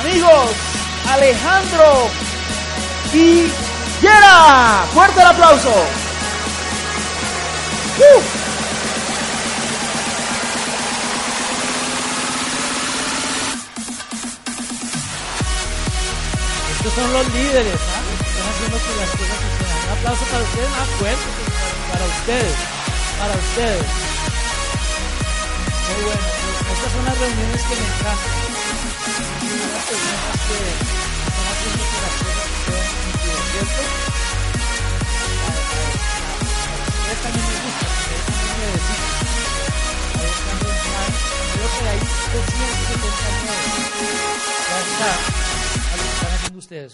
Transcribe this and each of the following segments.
Amigos, Alejandro Villera. Fuerte el aplauso. ¡Uh! Estos son los líderes, ¿ah? Están haciendo que las cosas funcionen. Un aplauso para ustedes, más fuerte para ustedes, para ustedes. Muy bueno. Estas son las reuniones que me encantan.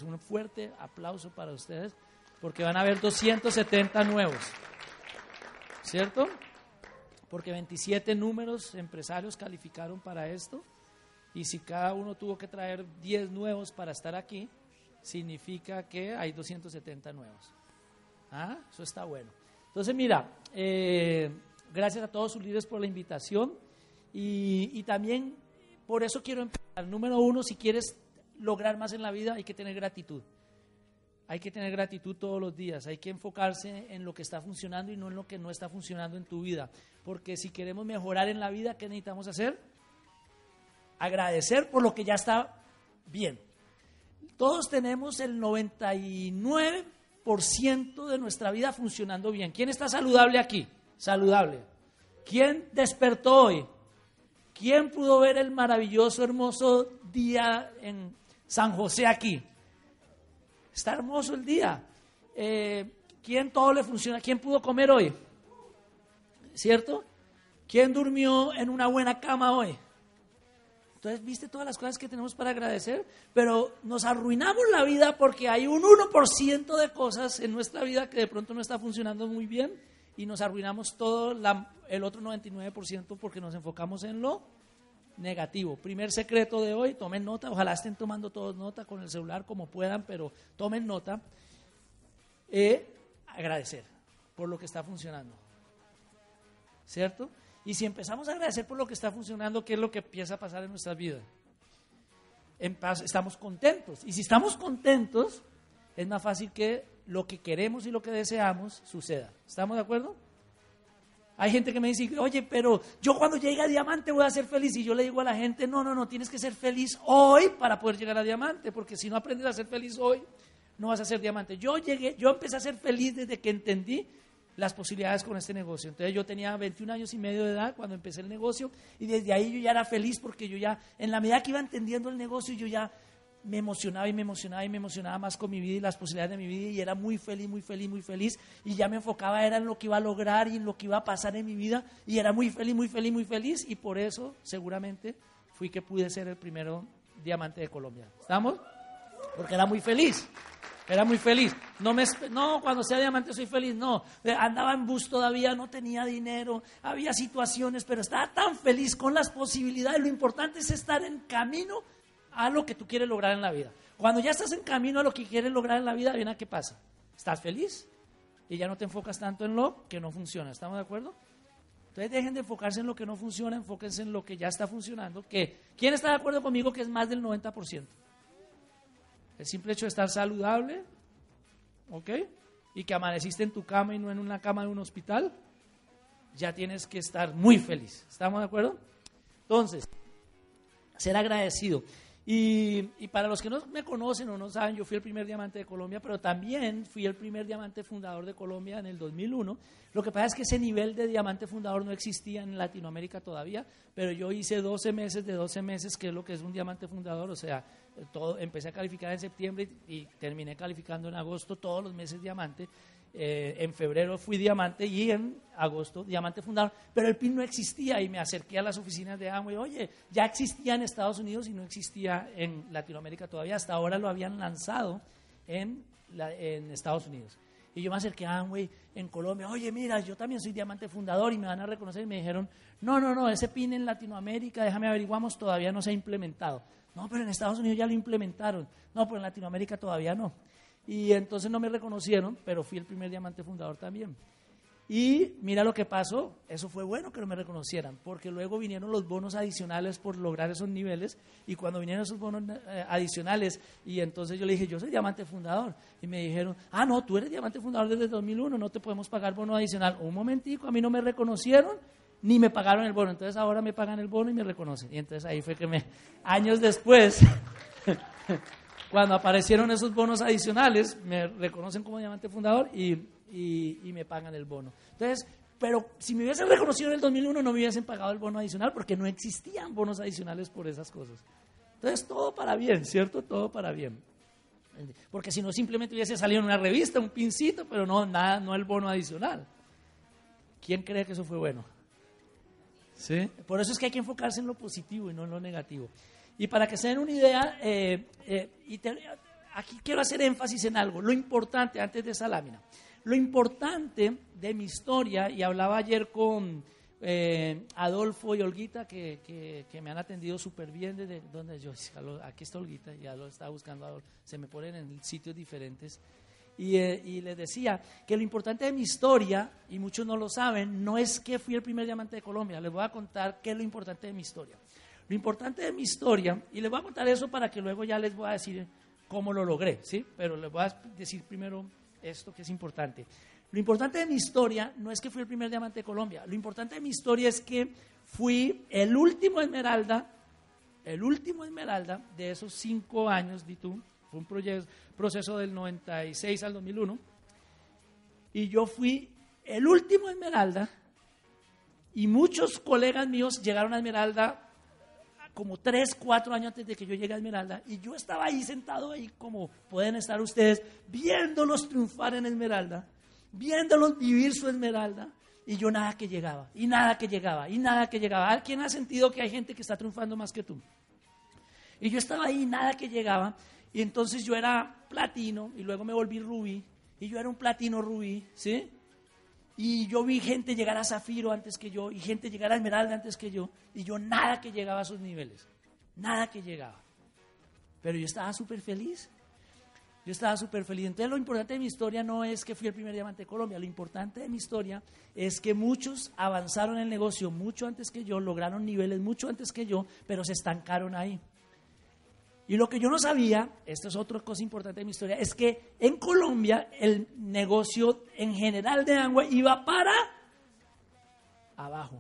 Un fuerte aplauso para ustedes porque van a haber 270 nuevos. ¿Cierto? Porque 27 números empresarios calificaron para esto. Y si cada uno tuvo que traer 10 nuevos para estar aquí, significa que hay 270 nuevos. ¿Ah? Eso está bueno. Entonces, mira, eh, gracias a todos sus líderes por la invitación. Y también por eso quiero empezar. Número uno, si quieres lograr más en la vida, hay que tener gratitud. Hay que tener gratitud todos los días, hay que enfocarse en lo que está funcionando y no en lo que no está funcionando en tu vida. Porque si queremos mejorar en la vida, ¿qué necesitamos hacer? Agradecer por lo que ya está bien. Todos tenemos el 99% de nuestra vida funcionando bien. ¿Quién está saludable aquí? Saludable. ¿Quién despertó hoy? ¿Quién pudo ver el maravilloso, hermoso día en San José aquí? Está hermoso el día. Eh, ¿Quién todo le funciona? ¿Quién pudo comer hoy? ¿Cierto? ¿Quién durmió en una buena cama hoy? Entonces, ¿viste todas las cosas que tenemos para agradecer? Pero nos arruinamos la vida porque hay un 1% de cosas en nuestra vida que de pronto no está funcionando muy bien y nos arruinamos todo la, el otro 99% porque nos enfocamos en lo negativo. Primer secreto de hoy, tomen nota, ojalá estén tomando todos nota con el celular como puedan, pero tomen nota. Eh, agradecer por lo que está funcionando. ¿Cierto? Y si empezamos a agradecer por lo que está funcionando, ¿qué es lo que empieza a pasar en nuestra vida? En paz, estamos contentos. Y si estamos contentos, es más fácil que lo que queremos y lo que deseamos suceda. ¿Estamos de acuerdo? Hay gente que me dice, oye, pero yo cuando llegue a diamante voy a ser feliz. Y yo le digo a la gente, no, no, no, tienes que ser feliz hoy para poder llegar a diamante, porque si no aprendes a ser feliz hoy, no vas a ser diamante. Yo llegué, yo empecé a ser feliz desde que entendí las posibilidades con este negocio. Entonces yo tenía 21 años y medio de edad cuando empecé el negocio y desde ahí yo ya era feliz porque yo ya, en la medida que iba entendiendo el negocio, yo ya me emocionaba y me emocionaba y me emocionaba más con mi vida y las posibilidades de mi vida y era muy feliz, muy feliz, muy feliz y ya me enfocaba era en lo que iba a lograr y en lo que iba a pasar en mi vida y era muy feliz, muy feliz, muy feliz y por eso seguramente fui que pude ser el primero diamante de Colombia. ¿Estamos? Porque era muy feliz. Era muy feliz. No, me, no, cuando sea diamante soy feliz. No, andaba en bus todavía, no tenía dinero, había situaciones, pero estaba tan feliz con las posibilidades. Lo importante es estar en camino a lo que tú quieres lograr en la vida. Cuando ya estás en camino a lo que quieres lograr en la vida, viene a qué pasa. Estás feliz y ya no te enfocas tanto en lo que no funciona. ¿Estamos de acuerdo? Entonces dejen de enfocarse en lo que no funciona, enfóquense en lo que ya está funcionando. Que, ¿Quién está de acuerdo conmigo que es más del 90%? El simple hecho de estar saludable, ¿ok? Y que amaneciste en tu cama y no en una cama de un hospital, ya tienes que estar muy feliz. ¿Estamos de acuerdo? Entonces, ser agradecido. Y, y, para los que no me conocen o no saben, yo fui el primer diamante de Colombia, pero también fui el primer diamante fundador de Colombia en el 2001. Lo que pasa es que ese nivel de diamante fundador no existía en Latinoamérica todavía, pero yo hice 12 meses de 12 meses, que es lo que es un diamante fundador, o sea, todo, empecé a calificar en septiembre y, y terminé calificando en agosto todos los meses diamante. Eh, en febrero fui diamante y en agosto diamante fundador, pero el PIN no existía y me acerqué a las oficinas de Amway, oye, ya existía en Estados Unidos y no existía en Latinoamérica todavía, hasta ahora lo habían lanzado en, en Estados Unidos. Y yo me acerqué a Amway en Colombia, oye, mira, yo también soy diamante fundador y me van a reconocer. Y me dijeron, no, no, no, ese PIN en Latinoamérica, déjame averiguamos, todavía no se ha implementado. No, pero en Estados Unidos ya lo implementaron. No, pero en Latinoamérica todavía no. Y entonces no me reconocieron, pero fui el primer diamante fundador también. Y mira lo que pasó, eso fue bueno que no me reconocieran, porque luego vinieron los bonos adicionales por lograr esos niveles, y cuando vinieron esos bonos eh, adicionales, y entonces yo le dije, yo soy diamante fundador, y me dijeron, ah, no, tú eres diamante fundador desde 2001, no te podemos pagar bono adicional. Un momentico, a mí no me reconocieron, ni me pagaron el bono, entonces ahora me pagan el bono y me reconocen. Y entonces ahí fue que me, años después, cuando aparecieron esos bonos adicionales, me reconocen como diamante fundador y y, me pagan el bono. Entonces, pero si me hubiesen reconocido en el 2001 no me hubiesen pagado el bono adicional porque no existían bonos adicionales por esas cosas. Entonces, todo para bien, ¿cierto? Todo para bien. Porque si no, simplemente hubiese salido en una revista, un pincito, pero no, nada, no el bono adicional. ¿Quién cree que eso fue bueno? ¿Sí? Por eso es que hay que enfocarse en lo positivo y no en lo negativo. Y para que se den una idea, eh, eh, y aquí quiero hacer énfasis en algo, lo importante antes de esa lámina. Lo importante de mi historia, y hablaba ayer con eh, Adolfo y Olguita, que, me han atendido súper bien desde donde yo, aquí está Olguita, ya lo estaba buscando Adolfo, se me ponen en sitios diferentes. Y, eh, y, les decía que lo importante de mi historia, y muchos no lo saben, no es que fui el primer diamante de Colombia, les voy a contar qué es lo importante de mi historia. Lo importante de mi historia, y les voy a contar eso para que luego ya les voy a decir cómo lo logré, ¿sí? Pero les voy a decir primero esto que es importante. Lo importante de mi historia no es que fui el primer diamante de Colombia, lo importante de mi historia es que fui el último esmeralda, el último esmeralda de esos cinco años, di tú, fue un proceso del 96 al 2001, y yo fui el último esmeralda, y muchos colegas míos llegaron a esmeralda como tres, cuatro años antes de que yo llegue a Esmeralda, y yo estaba ahí sentado ahí, como pueden estar ustedes, viéndolos triunfar en Esmeralda, viéndolos vivir su Esmeralda, y yo nada que llegaba, y nada que llegaba, y nada que llegaba. ¿Quién ha sentido que hay gente que está triunfando más que tú? Y yo estaba ahí, nada que llegaba, y entonces yo era platino, y luego me volví rubí, y yo era un platino rubí, ¿sí? Y yo vi gente llegar a Zafiro antes que yo y gente llegar a Esmeralda antes que yo. Y yo nada que llegaba a esos niveles. Nada que llegaba. Pero yo estaba súper feliz. Yo estaba súper feliz. Entonces lo importante de mi historia no es que fui el primer diamante de Colombia. Lo importante de mi historia es que muchos avanzaron en el negocio mucho antes que yo, lograron niveles mucho antes que yo, pero se estancaron ahí. Y lo que yo no sabía, esto es otra cosa importante de mi historia, es que en Colombia el negocio en general de agua iba para abajo.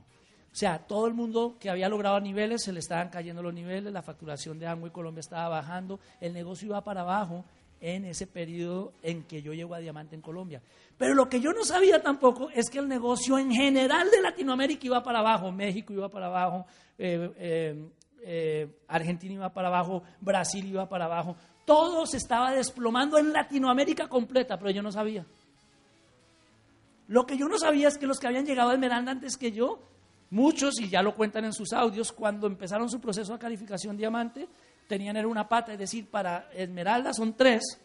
O sea, todo el mundo que había logrado niveles, se le estaban cayendo los niveles, la facturación de agua en Colombia estaba bajando, el negocio iba para abajo en ese periodo en que yo llego a Diamante en Colombia. Pero lo que yo no sabía tampoco es que el negocio en general de Latinoamérica iba para abajo, México iba para abajo, eh, eh, eh, Argentina iba para abajo, Brasil iba para abajo, todo se estaba desplomando en Latinoamérica completa, pero yo no sabía. Lo que yo no sabía es que los que habían llegado a Esmeralda antes que yo, muchos, y ya lo cuentan en sus audios, cuando empezaron su proceso de calificación diamante, tenían era una pata, es decir, para Esmeralda son tres,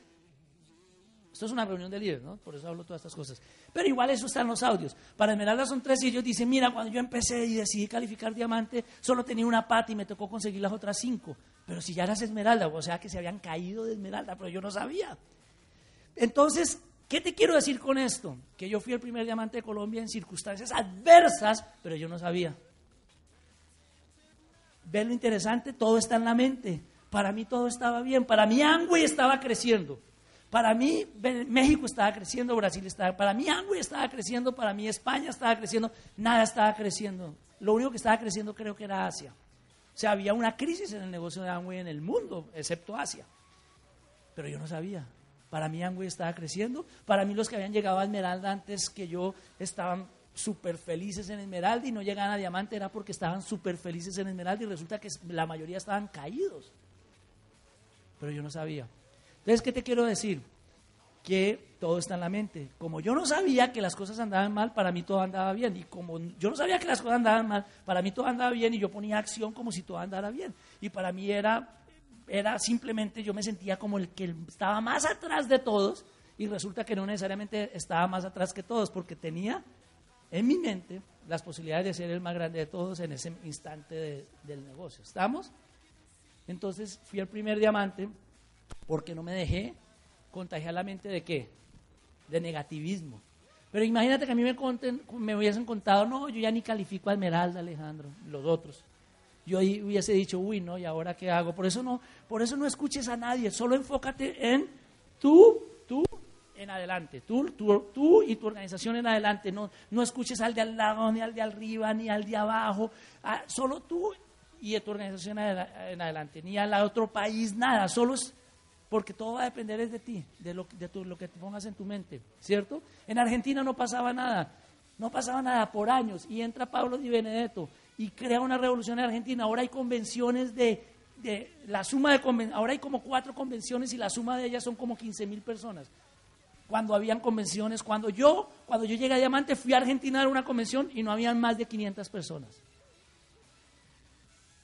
esto es una reunión de líderes, ¿no? Por eso hablo todas estas cosas. Pero igual eso está en los audios. Para Esmeralda son tres y ellos dicen, mira, cuando yo empecé y decidí calificar diamante, solo tenía una pata y me tocó conseguir las otras cinco. Pero si ya eras Esmeralda, o sea que se habían caído de Esmeralda, pero yo no sabía. Entonces, ¿qué te quiero decir con esto? Que yo fui el primer diamante de Colombia en circunstancias adversas, pero yo no sabía. ¿Ven lo interesante? Todo está en la mente. Para mí todo estaba bien. Para mí Angüe estaba creciendo. Para mí México estaba creciendo, Brasil estaba, para mí Angüe estaba creciendo, para mí España estaba creciendo, nada estaba creciendo. Lo único que estaba creciendo creo que era Asia. O sea, había una crisis en el negocio de Angüe en el mundo, excepto Asia. Pero yo no sabía. Para mí Angüe estaba creciendo, para mí los que habían llegado a Esmeralda antes que yo estaban súper felices en Esmeralda y no llegaban a Diamante era porque estaban súper felices en Esmeralda y resulta que la mayoría estaban caídos. Pero yo no sabía. Entonces, ¿qué te quiero decir? Que todo está en la mente. Como yo no sabía que las cosas andaban mal, para mí todo andaba bien. Y como yo no sabía que las cosas andaban mal, para mí todo andaba bien y yo ponía acción como si todo andara bien. Y para mí era, era simplemente, yo me sentía como el que estaba más atrás de todos y resulta que no necesariamente estaba más atrás que todos porque tenía en mi mente las posibilidades de ser el más grande de todos en ese instante del negocio. ¿Estamos? Entonces fui el primer diamante porque no me dejé contagiar la mente de qué? de negativismo. Pero imagínate que a mí me, me hubiesen contado, no, yo ya ni califico a Esmeralda, Alejandro, los otros. Yo hubiese dicho, uy, no, ¿y ahora qué hago? Por eso no, por eso no escuches a nadie, solo enfócate en tú, tú en adelante, tú, tú, tú y tu organización en adelante. No, no escuches al de al lado, ni al de arriba, ni al de abajo, ah, solo tú y tu organización en adelante, ni al otro país, nada, solo es porque todo va a depender de ti, de, lo, de lo que te pongas en tu mente, ¿cierto? En Argentina no pasaba nada, no pasaba nada por años, y entra Pablo Di Benedetto y crea una revolución en Argentina. Ahora hay convenciones de, de la suma de ahora hay como cuatro convenciones y la suma de ellas son como 15 mil personas. Cuando habían convenciones, cuando yo, cuando yo llegué a Diamante, fui a Argentina a dar una convención y no habían más de 500 personas.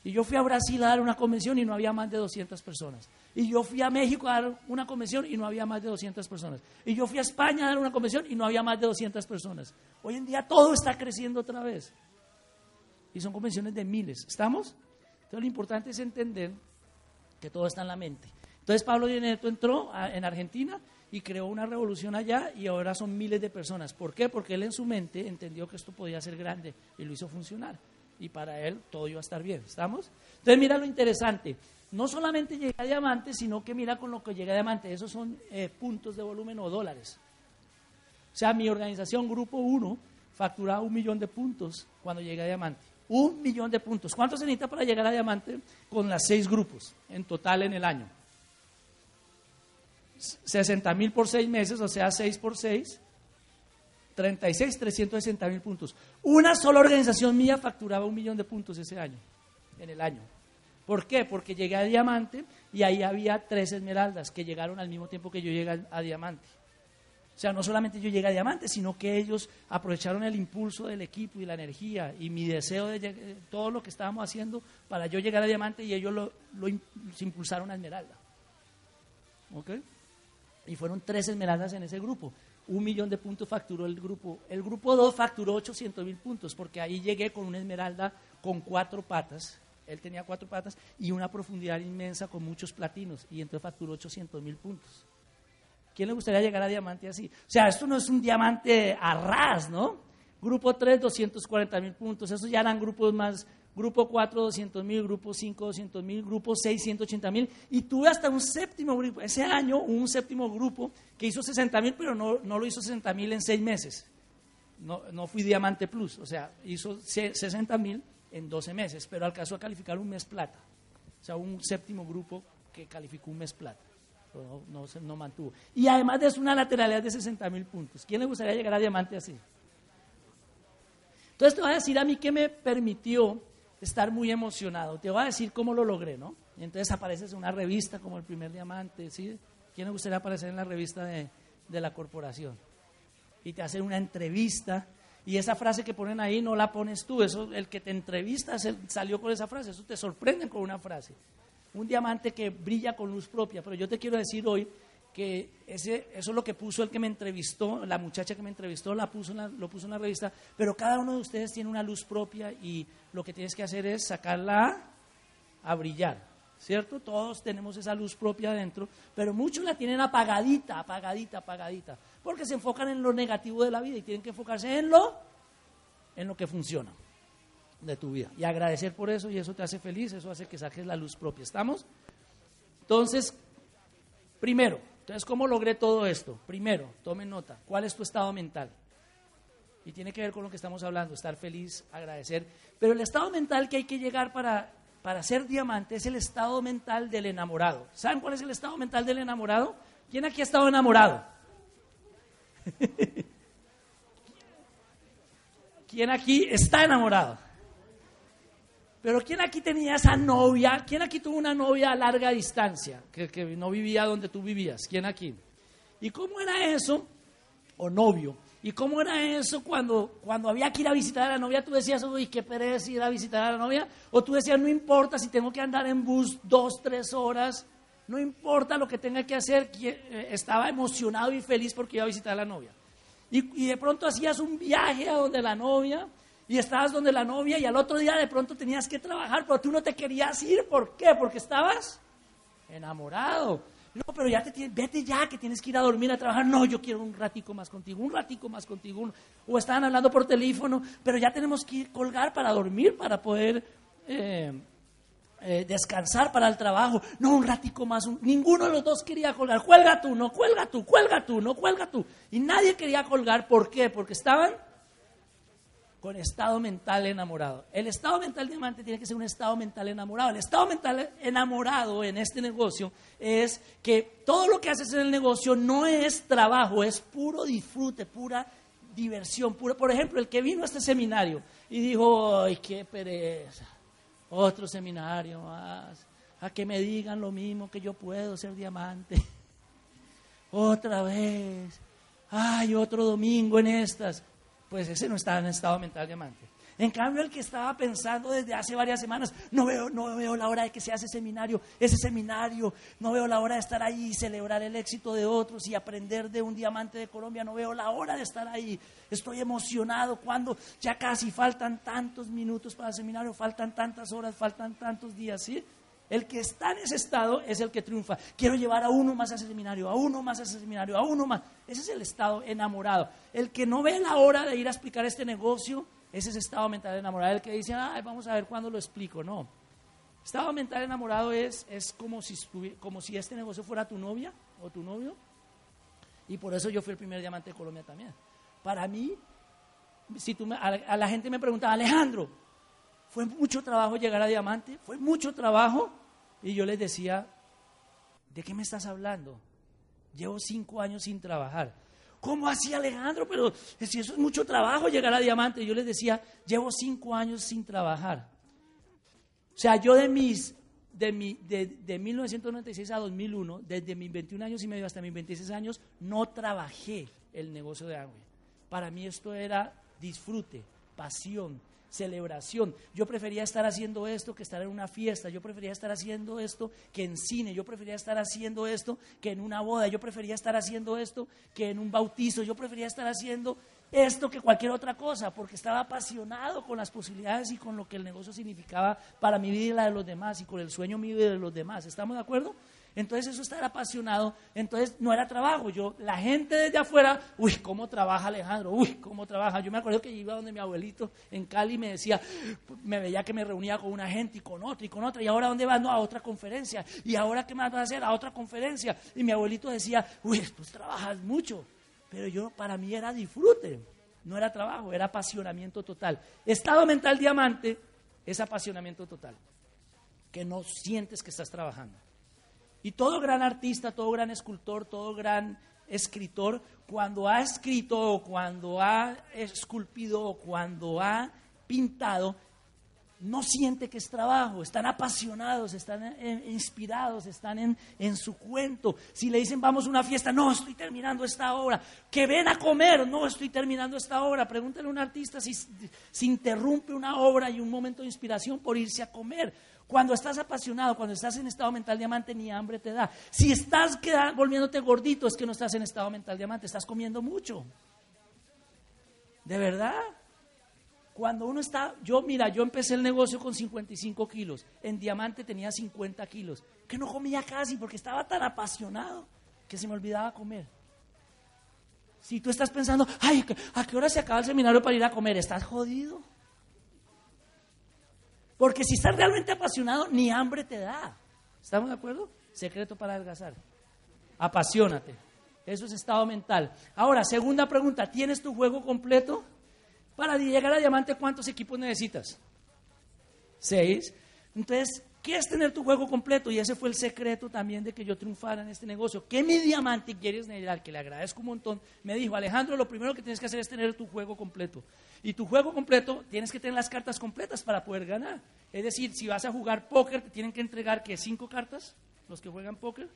Y yo fui a Brasil a dar una convención y no había más de 200 personas. Y yo fui a México a dar una convención y no había más de 200 personas. Y yo fui a España a dar una convención y no había más de 200 personas. Hoy en día todo está creciendo otra vez. Y son convenciones de miles. ¿Estamos? Entonces lo importante es entender que todo está en la mente. Entonces Pablo Neto entró en Argentina y creó una revolución allá y ahora son miles de personas. ¿Por qué? Porque él en su mente entendió que esto podía ser grande y lo hizo funcionar y para él todo iba a estar bien. ¿Estamos? Entonces mira lo interesante. No solamente llega a diamante, sino que mira con lo que llega a diamante. Esos son eh, puntos de volumen o dólares. O sea, mi organización, Grupo 1, facturaba un millón de puntos cuando llega a diamante. Un millón de puntos. ¿Cuánto se necesita para llegar a diamante con las seis grupos en total en el año? 60 mil por seis meses, o sea, 6 por 6, 36, 360 mil puntos. Una sola organización mía facturaba un millón de puntos ese año, en el año. ¿Por qué? Porque llegué a Diamante y ahí había tres esmeraldas que llegaron al mismo tiempo que yo llegué a Diamante. O sea, no solamente yo llegué a Diamante, sino que ellos aprovecharon el impulso del equipo y la energía y mi deseo de todo lo que estábamos haciendo para yo llegar a Diamante y ellos lo, impulsaron a Esmeralda. ¿Ok? Y fueron tres esmeraldas en ese grupo un millón de puntos facturó el grupo. El grupo 2 facturó 800 mil puntos, porque ahí llegué con una esmeralda con cuatro patas. Él tenía cuatro patas y una profundidad inmensa con muchos platinos, y entonces facturó 800 mil puntos. ¿Quién le gustaría llegar a diamante así? O sea, esto no es un diamante a ras, ¿no? Grupo 3, 240 mil puntos. Esos ya eran grupos más grupo 4, 200 mil, grupo 5, 200 mil, grupo 6, 180 mil, y tuve hasta un séptimo grupo. Ese año un séptimo grupo que hizo 60 mil, pero no, no, lo hizo 60 mil en seis meses. No, no fui Diamante Plus, o sea, hizo 60 mil en 12 meses, pero alcanzó a calificar un mes plata. O sea, un séptimo grupo que calificó un mes plata. No, no, mantuvo. Y además de eso, una lateralidad de 60 mil puntos. ¿Quién le gustaría llegar a diamante así? Entonces te voy a decir a mí qué me permitió estar muy emocionado. Te voy a decir cómo lo logré, ¿no? Y entonces apareces en una revista como El Primer Diamante, ¿sí? ¿Quién le gustaría aparecer en la revista de, la corporación? Y te hacen una entrevista y esa frase que ponen ahí no la pones tú, eso el que te entrevista salió con esa frase, eso te sorprenden con una frase. Un diamante que brilla con luz propia, pero yo te quiero decir hoy que ese, eso es lo que puso el que me entrevistó, la muchacha que me entrevistó la puso lo puso en la revista, pero cada uno de ustedes tiene una luz propia y lo que tienes que hacer es sacarla a brillar, ¿cierto? Todos tenemos esa luz propia adentro, pero muchos la tienen apagadita, apagadita, apagadita, porque se enfocan en lo negativo de la vida y tienen que enfocarse en lo, en lo que funciona de tu vida y agradecer por eso y eso te hace feliz, eso hace que saques la luz propia, ¿estamos? Entonces, primero, entonces, ¿cómo logré todo esto? Primero, tome nota, ¿cuál es tu estado mental? Y tiene que ver con lo que estamos hablando, estar feliz, agradecer. Pero el estado mental que hay que llegar para, para ser diamante es el estado mental del enamorado. ¿Saben cuál es el estado mental del enamorado? ¿Quién aquí ha estado enamorado? ¿Quién aquí está enamorado? Pero ¿quién aquí tenía esa novia? ¿Quién aquí tuvo una novia a larga distancia? Que, no vivía donde tú vivías. ¿Quién aquí? ¿Y cómo era eso? O novio. ¿Y cómo era eso cuando, cuando había que ir a visitar a la novia? Tú decías, uy, qué pereza ir a visitar a la novia. O tú decías, no importa si tengo que andar en bus dos, tres horas. No importa lo que tenga que hacer. Eh, estaba emocionado y feliz porque iba a visitar a la novia. Y, de pronto hacías un viaje a donde la novia y estabas donde la novia y al otro día de pronto tenías que trabajar, pero tú no te querías ir. ¿Por qué? Porque estabas enamorado. No, pero ya te vete ya que tienes que ir a dormir a trabajar. No, yo quiero un ratico más contigo, un ratico más contigo. O estaban hablando por teléfono, pero ya tenemos que ir colgar para dormir, para poder eh, eh, descansar para el trabajo. No, un ratico más. ninguno de los dos quería colgar. Cuelga tú, no, cuelga tú, cuelga tú, no, cuelga tú. Y nadie quería colgar. ¿Por qué? Porque estaban con estado mental enamorado. El estado mental diamante tiene que ser un estado mental enamorado. El estado mental enamorado en este negocio es que todo lo que haces en el negocio no es trabajo, es puro disfrute, pura diversión. Pura. Por ejemplo, el que vino a este seminario y dijo, ay, qué pereza, otro seminario más, a que me digan lo mismo que yo puedo ser diamante. Otra vez, ay, otro domingo en estas pues ese no estaba en estado mental diamante. En cambio, el que estaba pensando desde hace varias semanas, no veo, no veo la hora de que se hace seminario, ese seminario, no veo la hora de estar ahí y celebrar el éxito de otros y aprender de un diamante de Colombia, no veo la hora de estar ahí. Estoy emocionado cuando ya casi faltan tantos minutos para el seminario, faltan tantas horas, faltan tantos días, ¿sí? El que está en ese estado es el que triunfa. Quiero llevar a uno más a ese seminario, a uno más a ese seminario, a uno más. Ese es el estado enamorado. El que no ve la hora de ir a explicar este negocio, ese es estado mental enamorado. El que dice, Ay, vamos a ver cuándo lo explico. No. Estado mental enamorado es, es como, si como si este negocio fuera tu novia o tu novio. Y por eso yo fui el primer diamante de Colombia también. Para mí, si tú a la gente me preguntaba, Alejandro, fue mucho trabajo llegar a diamante, fue mucho trabajo. Y yo les decía, ¿de qué me estás hablando? Llevo cinco años sin trabajar. ¿Cómo así Alejandro? Pero si eso es mucho trabajo llegar a diamante. Yo les decía, llevo cinco años sin trabajar. O sea, yo de mis, de, mi, de, de 1996 a 2001, desde mis 21 años y medio hasta mis 26 años, no trabajé el negocio de agua. Para mí esto era disfrute, pasión, celebración. Yo prefería estar haciendo esto que estar en una fiesta. Yo prefería estar haciendo esto que en cine. Yo prefería estar haciendo esto que en una boda. Yo prefería estar haciendo esto que en un bautizo. Yo prefería estar haciendo esto que cualquier otra cosa, porque estaba apasionado con las posibilidades y con lo que el negocio significaba para mi vida y la de los demás, y con el sueño mío y de los demás. ¿Estamos de acuerdo? Entonces eso estar apasionado, entonces no era trabajo. Yo, la gente desde afuera, uy, ¿cómo trabaja Alejandro? Uy, ¿cómo trabaja? Yo me acuerdo que iba donde mi abuelito en Cali y me decía, me veía que me reunía con una gente y con otra y con otra, y ahora ¿dónde vas? No, a otra conferencia. ¿Y ahora qué más vas a hacer? A otra conferencia. Y mi abuelito decía, uy, pues trabajas mucho. Pero yo, para mí era disfrute, no era trabajo, era apasionamiento total. Estado mental diamante es apasionamiento total, que no sientes que estás trabajando. Y todo gran artista, todo gran escultor, todo gran escritor, cuando ha escrito o cuando ha esculpido o cuando ha pintado, no siente que es trabajo, están apasionados, están eh, inspirados, están en, en, su cuento. Si le dicen vamos a una fiesta, no, estoy terminando esta obra. Que ven a comer, no, estoy terminando esta obra. Pregúntale a un artista si, si interrumpe una obra y un momento de inspiración por irse a comer. Cuando estás apasionado, cuando estás en estado mental diamante, ni hambre te da. Si estás volviéndote gordito, es que no estás en estado mental diamante, estás comiendo mucho. ¿De verdad? Cuando uno está, yo mira, yo empecé el negocio con 55 kilos, en diamante tenía 50 kilos, que no comía casi porque estaba tan apasionado que se me olvidaba comer. Si tú estás pensando, ay, ¿a qué hora se acaba el seminario para ir a comer? ¿Estás jodido? Porque si estás realmente apasionado, ni hambre te da. ¿Estamos de acuerdo? Secreto para adelgazar. Apasionate. Eso es estado mental. Ahora, segunda pregunta, ¿tienes tu juego completo? Para llegar a diamante, ¿cuántos equipos necesitas? Seis. Entonces, ¿qué es tener tu juego completo? Y ese fue el secreto también de que yo triunfara en este negocio. ¿Qué mi diamante quieres general? Que le agradezco un montón. Me dijo, Alejandro, lo primero que tienes que hacer es tener tu juego completo. Y tu juego completo, tienes que tener las cartas completas para poder ganar. Es decir, si vas a jugar póker, te tienen que entregar que cinco cartas, los que juegan póker.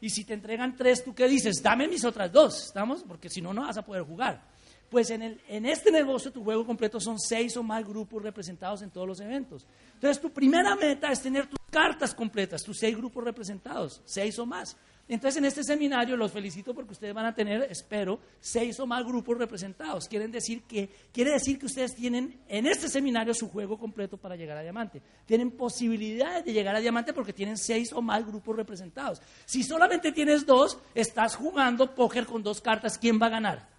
Y si te entregan tres, ¿tú qué dices? Dame mis otras dos, ¿estamos? Porque si no, no vas a poder jugar. Pues en, el, en este negocio tu juego completo son seis o más grupos representados en todos los eventos. Entonces tu primera meta es tener tus cartas completas, tus seis grupos representados, seis o más. Entonces en este seminario los felicito porque ustedes van a tener, espero, seis o más grupos representados. Quieren decir que, quiere decir que ustedes tienen en este seminario su juego completo para llegar a diamante. Tienen posibilidades de llegar a diamante porque tienen seis o más grupos representados. Si solamente tienes dos, estás jugando póker con dos cartas, ¿quién va a ganar?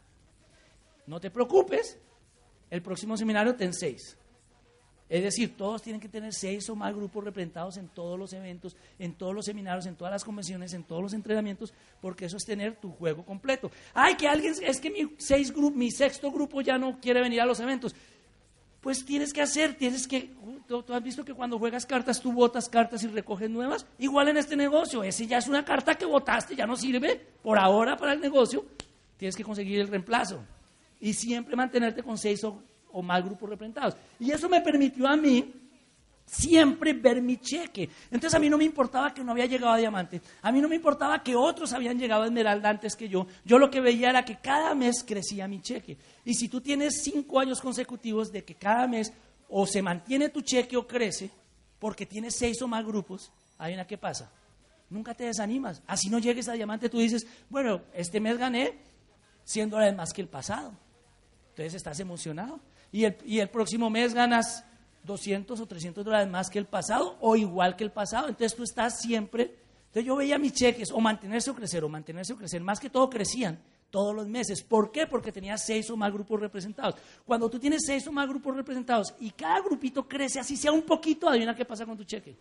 No te preocupes, el próximo seminario ten seis. Es decir, todos tienen que tener seis o más grupos representados en todos los eventos, en todos los seminarios, en todas las convenciones, en todos los entrenamientos, porque eso es tener tu juego completo. Ay, que alguien, es que mi, seis mi sexto grupo ya no quiere venir a los eventos. Pues tienes que hacer, tienes que, tú, has visto que cuando juegas cartas tú botas cartas y recoges nuevas. Igual en este negocio, ese ya es una carta que botaste, ya no sirve por ahora para el negocio, tienes que conseguir el reemplazo y siempre mantenerte con seis o, más grupos representados. Y eso me permitió a mí siempre ver mi cheque. Entonces a mí no me importaba que no había llegado a diamante, a mí no me importaba que otros habían llegado a esmeralda antes que yo. Yo lo que veía era que cada mes crecía mi cheque. Y si tú tienes cinco años consecutivos de que cada mes o se mantiene tu cheque o crece, porque tienes seis o más grupos, hay una que pasa. Nunca te desanimas. Así no llegues a diamante, tú dices, bueno, este mes gané 100 dólares más que el pasado. Entonces estás emocionado. Y el, y el próximo mes ganas 200 o 300 dólares más que el pasado o igual que el pasado. Entonces tú estás siempre. Entonces yo veía mis cheques o mantenerse o crecer o mantenerse o crecer. Más que todo crecían todos los meses. ¿Por qué? Porque tenía seis o más grupos representados. Cuando tú tienes seis o más grupos representados y cada grupito crece, así sea un poquito, adivina qué pasa con tu cheque.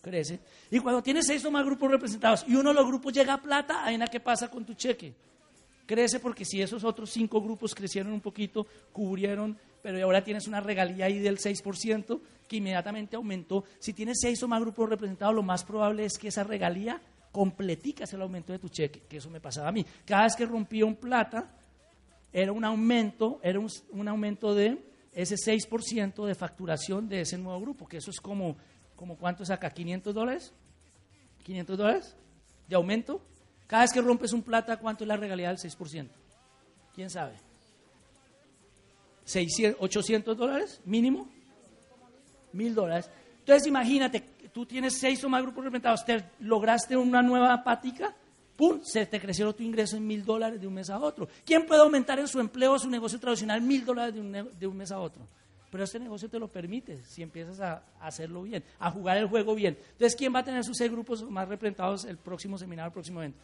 Crece. Y cuando tienes seis o más grupos representados y uno de los grupos llega a plata, adivina qué pasa con tu cheque crece porque si esos otros cinco grupos crecieron un poquito, cubrieron, pero ahora tienes una regalía ahí del 6% que inmediatamente aumentó. Si tienes seis o más grupos representados, lo más probable es que esa regalía completica el aumento de tu cheque, que eso me pasaba a mí. Cada vez que rompía un plata, era un aumento, era un, un aumento de ese 6% de facturación de ese nuevo grupo, que eso es como, como ¿cuánto saca? ¿500 dólares? ¿500 dólares de aumento? Cada vez que rompes un plata, ¿cuánto es la regalía del 6%? ¿Quién sabe? ¿600, ¿800 dólares mínimo? ¿1000 dólares? Entonces imagínate, tú tienes seis o más grupos representados, te lograste una nueva patica, ¡pum! Se te creció tu ingreso en mil dólares de un mes a otro. ¿Quién puede aumentar en su empleo o su negocio tradicional mil dólares de un, de un mes a otro? Pero este negocio te lo permite si empiezas a, hacerlo bien, a jugar el juego bien. Entonces, ¿quién va a tener sus seis grupos más representados el próximo seminario, el próximo evento?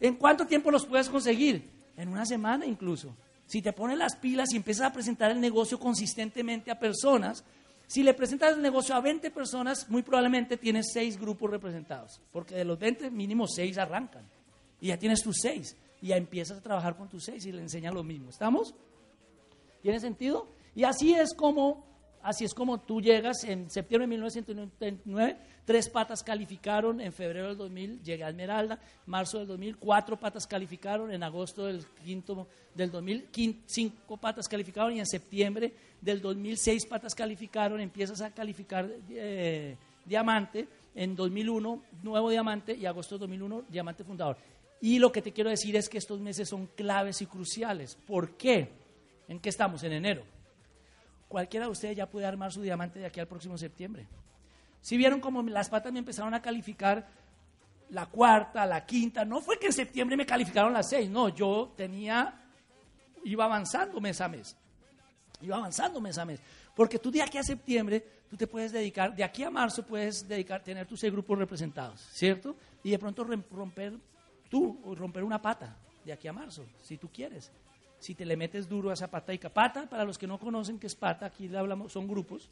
¿En cuánto tiempo los puedes conseguir? En una semana incluso. Si te pones las pilas y empiezas a presentar el negocio consistentemente a personas, si le presentas el negocio a 20 personas, muy probablemente tienes 6 grupos representados, porque de los 20 mínimo 6 arrancan. Y ya tienes tus 6 y ya empiezas a trabajar con tus 6 y le enseñas lo mismo. ¿Estamos? ¿Tiene sentido? Y así es como Así es como tú llegas en septiembre de 1999, tres patas calificaron, en febrero del 2000 llegué a Esmeralda, marzo del 2000 cuatro patas calificaron, en agosto del quinto del 2000 cinco patas calificaron y en septiembre del 2006 patas calificaron, empiezas a calificar eh, diamante, en 2001 nuevo diamante y agosto del 2001 diamante fundador. Y lo que te quiero decir es que estos meses son claves y cruciales. ¿Por qué? ¿En qué estamos? En enero cualquiera de ustedes ya puede armar su diamante de aquí al próximo septiembre. Si vieron como las patas me empezaron a calificar la cuarta, la quinta, no fue que en septiembre me calificaron las seis, no, yo tenía, iba avanzando mes a mes, iba avanzando mes a mes, porque tú de aquí a septiembre, tú te puedes dedicar, de aquí a marzo puedes dedicar, tener tus seis grupos representados, ¿cierto? Y de pronto romper tú, romper una pata de aquí a marzo, si tú quieres si te le metes duro a esa pata y pata, para los que no conocen qué es pata, aquí le hablamos, son grupos,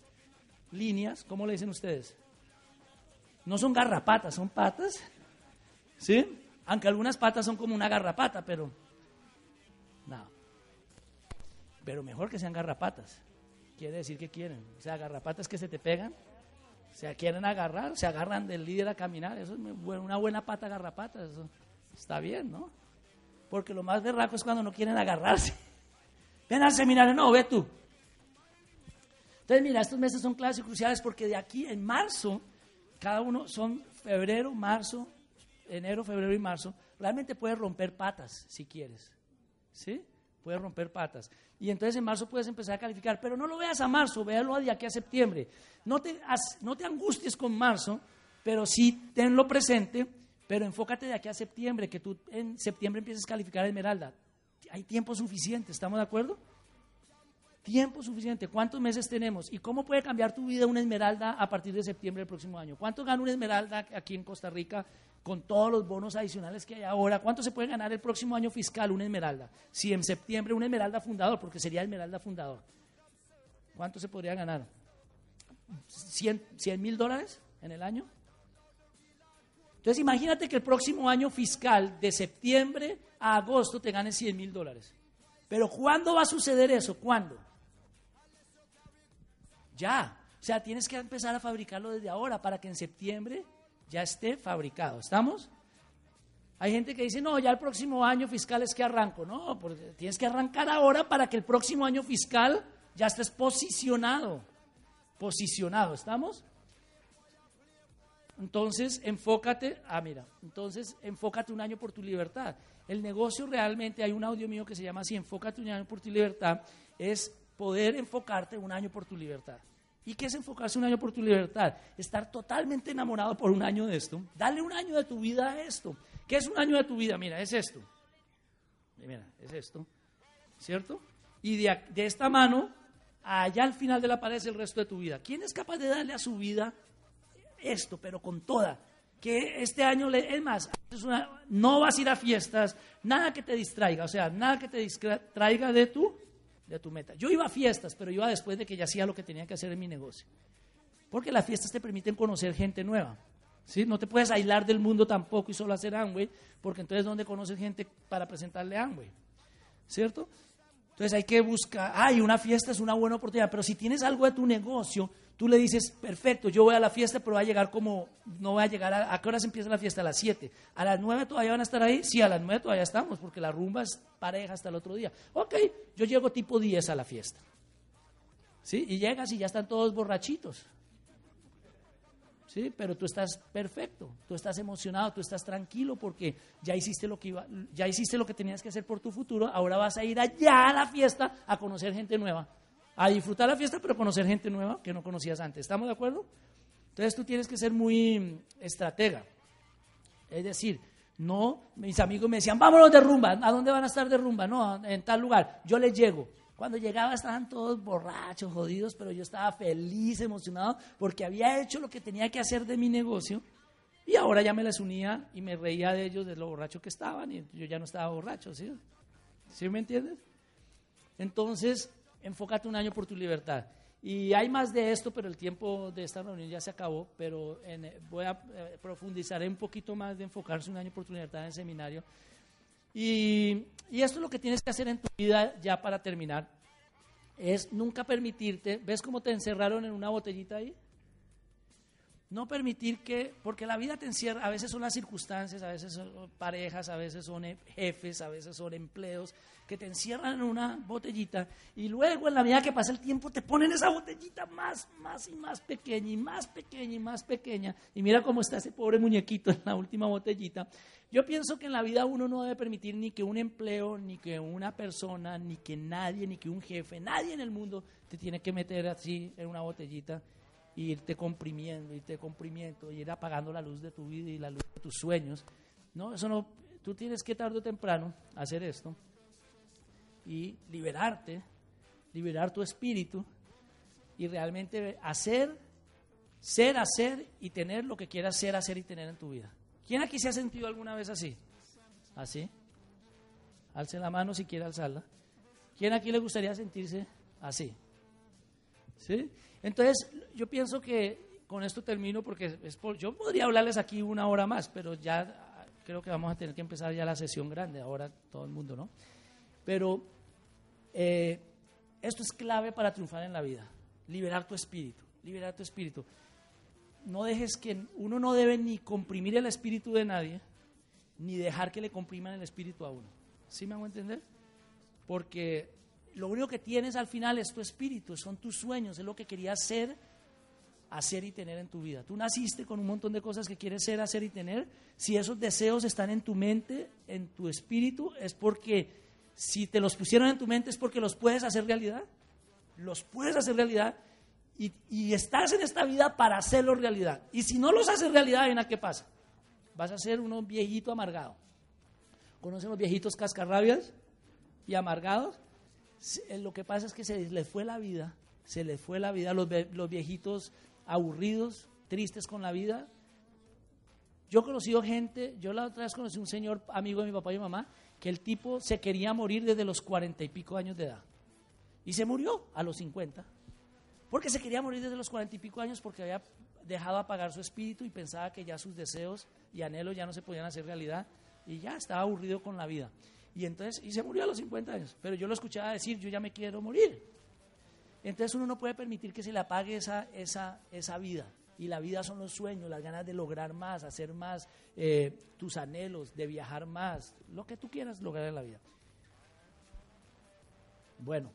líneas, ¿cómo le dicen ustedes? No son garrapatas, son patas, ¿sí? Aunque algunas patas son como una garrapata, pero no. Pero mejor que sean garrapatas. Quiere decir que quieren. O sea, garrapatas que se te pegan, se quieren agarrar, se agarran del líder a caminar. Eso es una buena pata garrapata. Está bien, ¿no? Porque lo más berraco es cuando no quieren agarrarse. Ven al seminario, no, ve tú. Entonces, mira, estos meses son claves y cruciales porque de aquí en marzo, cada uno son febrero, marzo, enero, febrero y marzo, realmente puedes romper patas si quieres. ¿Sí? Puedes romper patas. Y entonces en marzo puedes empezar a calificar, pero no lo veas a marzo, véalo de aquí a septiembre. No te, no te angusties con marzo, pero sí tenlo presente, pero enfócate de aquí a septiembre, que tú en septiembre empieces a calificar Esmeralda. Hay tiempo suficiente, ¿estamos de acuerdo? Tiempo suficiente. ¿Cuántos meses tenemos? ¿Y cómo puede cambiar tu vida una esmeralda a partir de septiembre del próximo año? ¿Cuánto gana una esmeralda aquí en Costa Rica con todos los bonos adicionales que hay ahora? ¿Cuánto se puede ganar el próximo año fiscal una esmeralda? Si en septiembre una esmeralda fundador, porque sería esmeralda fundador. ¿Cuánto se podría ganar? ¿100 mil dólares en el año? Entonces imagínate que el próximo año fiscal, de septiembre a agosto, te ganes 100 mil dólares. Pero ¿cuándo va a suceder eso? ¿Cuándo? Ya. O sea, tienes que empezar a fabricarlo desde ahora para que en septiembre ya esté fabricado. ¿Estamos? Hay gente que dice, no, ya el próximo año fiscal es que arranco. No, porque tienes que arrancar ahora para que el próximo año fiscal ya estés posicionado. Posicionado, ¿estamos? Entonces, enfócate, ah, mira, entonces enfócate un año por tu libertad. El negocio realmente, hay un audio mío que se llama así, enfócate un año por tu libertad, es poder enfocarte un año por tu libertad. ¿Y qué es enfocarse un año por tu libertad? Estar totalmente enamorado por un año de esto. Dale un año de tu vida a esto. ¿Qué es un año de tu vida? Mira, es esto. Mira, es esto. ¿Cierto? Y de, de esta mano, allá al final de la pared es el resto de tu vida. ¿Quién es capaz de darle a su vida esto, pero con toda? Que este año, le, es más, no vas a ir a fiestas, nada que te distraiga, o sea, nada que te distraiga de tu de tu meta. Yo iba a fiestas, pero iba después de que ya hacía lo que tenía que hacer en mi negocio. Porque las fiestas te permiten conocer gente nueva. ¿sí? No te puedes aislar del mundo tampoco y solo hacer Amway, porque entonces ¿dónde conoces gente para presentarle Amway? ¿Cierto? Entonces hay que buscar, ay, una fiesta es una buena oportunidad, pero si tienes algo de tu negocio, tú le dices, perfecto, yo voy a la fiesta, pero va a llegar como, no voy a llegar, a, ¿a qué horas empieza la fiesta? A las 7. ¿A las 9 todavía van a estar ahí? Sí, a las 9 todavía estamos, porque la rumba es pareja hasta el otro día. Ok, yo llego tipo 10 a la fiesta. ¿Sí? Y llegas y ya están todos borrachitos. ¿Sí? Pero tú estás perfecto, tú estás emocionado, tú estás tranquilo porque ya hiciste lo que iba, ya hiciste lo que tenías que hacer por tu futuro, ahora vas a ir allá a la fiesta a conocer gente nueva a disfrutar la fiesta, pero conocer gente nueva que no conocías antes. ¿Estamos de acuerdo? Entonces tú tienes que ser muy estratega. Es decir, no, mis amigos me decían, vámonos de rumba. ¿A dónde van a estar de rumba? No, en tal lugar. Yo les llego. Cuando llegaba estaban todos borrachos, jodidos, pero yo estaba feliz, emocionado, porque había hecho lo que tenía que hacer de mi negocio. Y ahora ya me les unía y me reía de ellos, de lo borracho que estaban, y yo ya no estaba borracho, ¿sí? ¿Sí me entiendes? Entonces, enfócate un año por tu libertad. Y hay más de esto, pero el tiempo de esta reunión ya se acabó, pero voy a eh, profundizar un poquito más de enfocarse un año por tu libertad en el seminario. Y, esto es lo que tienes que hacer en tu vida ya para terminar, es nunca permitirte, ¿ves cómo te encerraron en una botellita ahí? No permitir que, porque la vida te encierra, a veces son las circunstancias, a veces son parejas, a veces son jefes, a veces son empleos, que te encierran en una botellita y luego en la medida que pasa el tiempo te ponen esa botellita más, más y más pequeña y más pequeña y más pequeña. Y mira cómo está ese pobre muñequito en la última botellita. Yo pienso que en la vida uno no debe permitir ni que un empleo, ni que una persona, ni que nadie, ni que un jefe, nadie en el mundo te tiene que meter así en una botellita y irte comprimiendo, irte comprimiendo, y ir apagando la luz de tu vida y la luz de tus sueños. No, eso no, tú tienes que tarde o temprano hacer esto y liberarte, liberar tu espíritu y realmente hacer, ser, hacer y tener lo que quieras ser, hacer y tener en tu vida. ¿Quién aquí se ha sentido alguna vez así? ¿Así? Alce la mano si quiere alzarla. ¿Quién aquí le gustaría sentirse así? ¿Sí? Entonces, yo pienso que con esto termino porque es yo podría hablarles aquí una hora más, pero ya creo que vamos a tener que empezar ya la sesión grande, ahora todo el mundo, ¿no? Pero eh, esto es clave para triunfar en la vida, liberar tu espíritu, liberar tu espíritu. No dejes que uno no debe ni comprimir el espíritu de nadie, ni dejar que le compriman el espíritu a uno. ¿Sí me hago entender? Porque lo único que tienes al final es tu espíritu, son tus sueños, es lo que querías ser hacer y tener en tu vida. Tú naciste con un montón de cosas que quieres ser, hacer y tener. Si esos deseos están en tu mente, en tu espíritu, es porque si te los pusieron en tu mente es porque los puedes hacer realidad. Los puedes hacer realidad y, estás en esta vida para hacerlo realidad. Y si no los haces realidad, ¿en qué pasa? Vas a ser un viejito amargado. ¿Conocen los viejitos cascarrabias y amargados? Eh, lo que pasa es que se les fue la vida, se les fue la vida, los, los viejitos aburridos, tristes con la vida. Yo he conocido gente, yo la otra vez conocí un señor amigo de mi papá y mi mamá, que el tipo se quería morir desde los cuarenta y pico años de edad. Y se murió a los cincuenta. Porque se quería morir desde los cuarenta y pico años porque había dejado apagar su espíritu y pensaba que ya sus deseos y anhelos ya no se podían hacer realidad y ya estaba aburrido con la vida. Y entonces, y se murió a los 50 años. Pero yo lo escuchaba decir, yo ya me quiero morir. Entonces uno no puede permitir que se le apague esa, esa, esa vida. Y la vida son los sueños, las ganas de lograr más, hacer más, eh, tus anhelos, de viajar más, lo que tú quieras lograr en la vida. Bueno,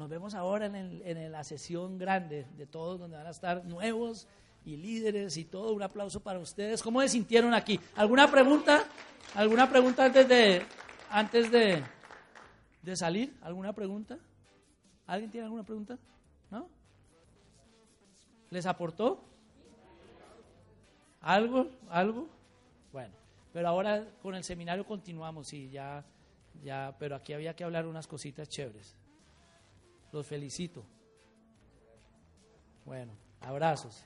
nos vemos ahora en, en la sesión grande de todos, donde van a estar nuevos y líderes y todo. Un aplauso para ustedes. ¿Cómo se sintieron aquí? ¿Alguna pregunta? ¿Alguna pregunta antes de, antes de, de salir? ¿Alguna pregunta? ¿Alguien tiene alguna pregunta? ¿No? ¿Les aportó? ¿Algo? ¿Algo? Bueno, pero ahora con el seminario continuamos y ya, ya, pero aquí había que hablar unas cositas chéveres. Los felicito. Bueno, abrazos.